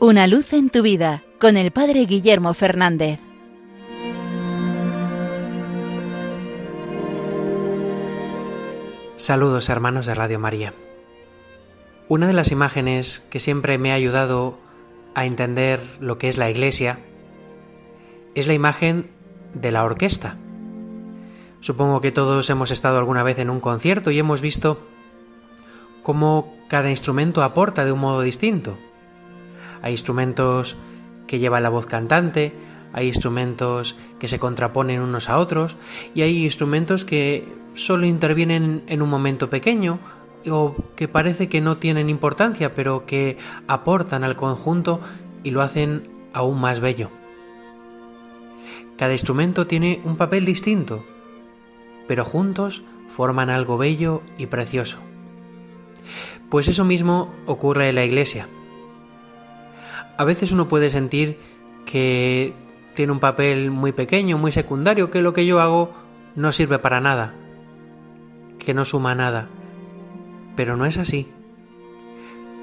Una luz en tu vida con el Padre Guillermo Fernández. Saludos hermanos de Radio María. Una de las imágenes que siempre me ha ayudado a entender lo que es la iglesia es la imagen de la orquesta. Supongo que todos hemos estado alguna vez en un concierto y hemos visto cómo cada instrumento aporta de un modo distinto. Hay instrumentos que llevan la voz cantante, hay instrumentos que se contraponen unos a otros y hay instrumentos que solo intervienen en un momento pequeño o que parece que no tienen importancia pero que aportan al conjunto y lo hacen aún más bello. Cada instrumento tiene un papel distinto, pero juntos forman algo bello y precioso. Pues eso mismo ocurre en la iglesia. A veces uno puede sentir que tiene un papel muy pequeño, muy secundario, que lo que yo hago no sirve para nada, que no suma nada. Pero no es así.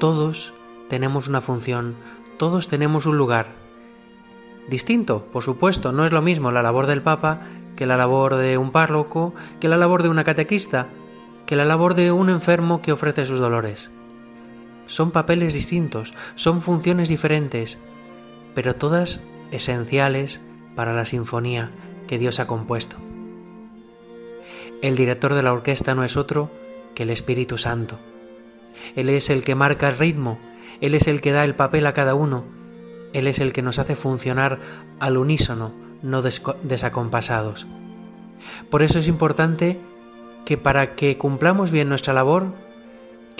Todos tenemos una función, todos tenemos un lugar, Distinto, por supuesto, no es lo mismo la labor del Papa que la labor de un párroco, que la labor de una catequista, que la labor de un enfermo que ofrece sus dolores. Son papeles distintos, son funciones diferentes, pero todas esenciales para la sinfonía que Dios ha compuesto. El director de la orquesta no es otro que el Espíritu Santo. Él es el que marca el ritmo, Él es el que da el papel a cada uno, él es el que nos hace funcionar al unísono, no desacompasados. Por eso es importante que para que cumplamos bien nuestra labor,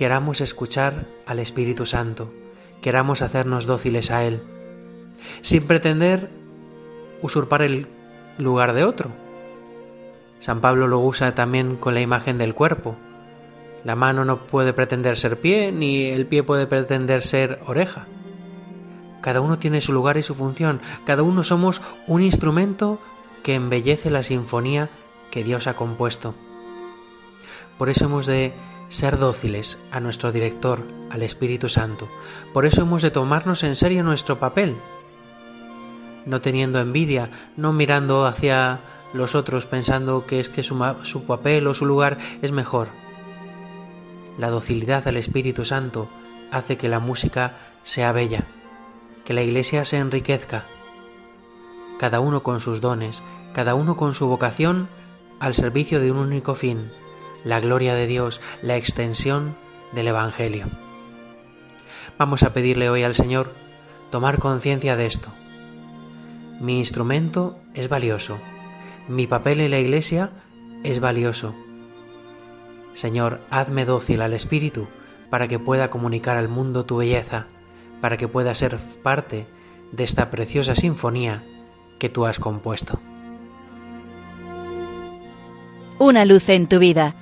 queramos escuchar al Espíritu Santo, queramos hacernos dóciles a Él, sin pretender usurpar el lugar de otro. San Pablo lo usa también con la imagen del cuerpo. La mano no puede pretender ser pie, ni el pie puede pretender ser oreja. Cada uno tiene su lugar y su función. Cada uno somos un instrumento que embellece la sinfonía que Dios ha compuesto. Por eso hemos de ser dóciles a nuestro director, al Espíritu Santo. Por eso hemos de tomarnos en serio nuestro papel, no teniendo envidia, no mirando hacia los otros pensando que es que su, su, papel o su lugar es mejor. La docilidad al Espíritu Santo hace que la música sea bella que la Iglesia se enriquezca, cada uno con sus dones, cada uno con su vocación al servicio de un único fin, la gloria de Dios, la extensión del Evangelio. Vamos a pedirle hoy al Señor tomar conciencia de esto. Mi instrumento es valioso, mi papel en la Iglesia es valioso. Señor, hazme dócil al Espíritu para que pueda comunicar al mundo tu belleza, para que pueda ser parte de esta preciosa sinfonía que tú has compuesto. Una luz en tu vida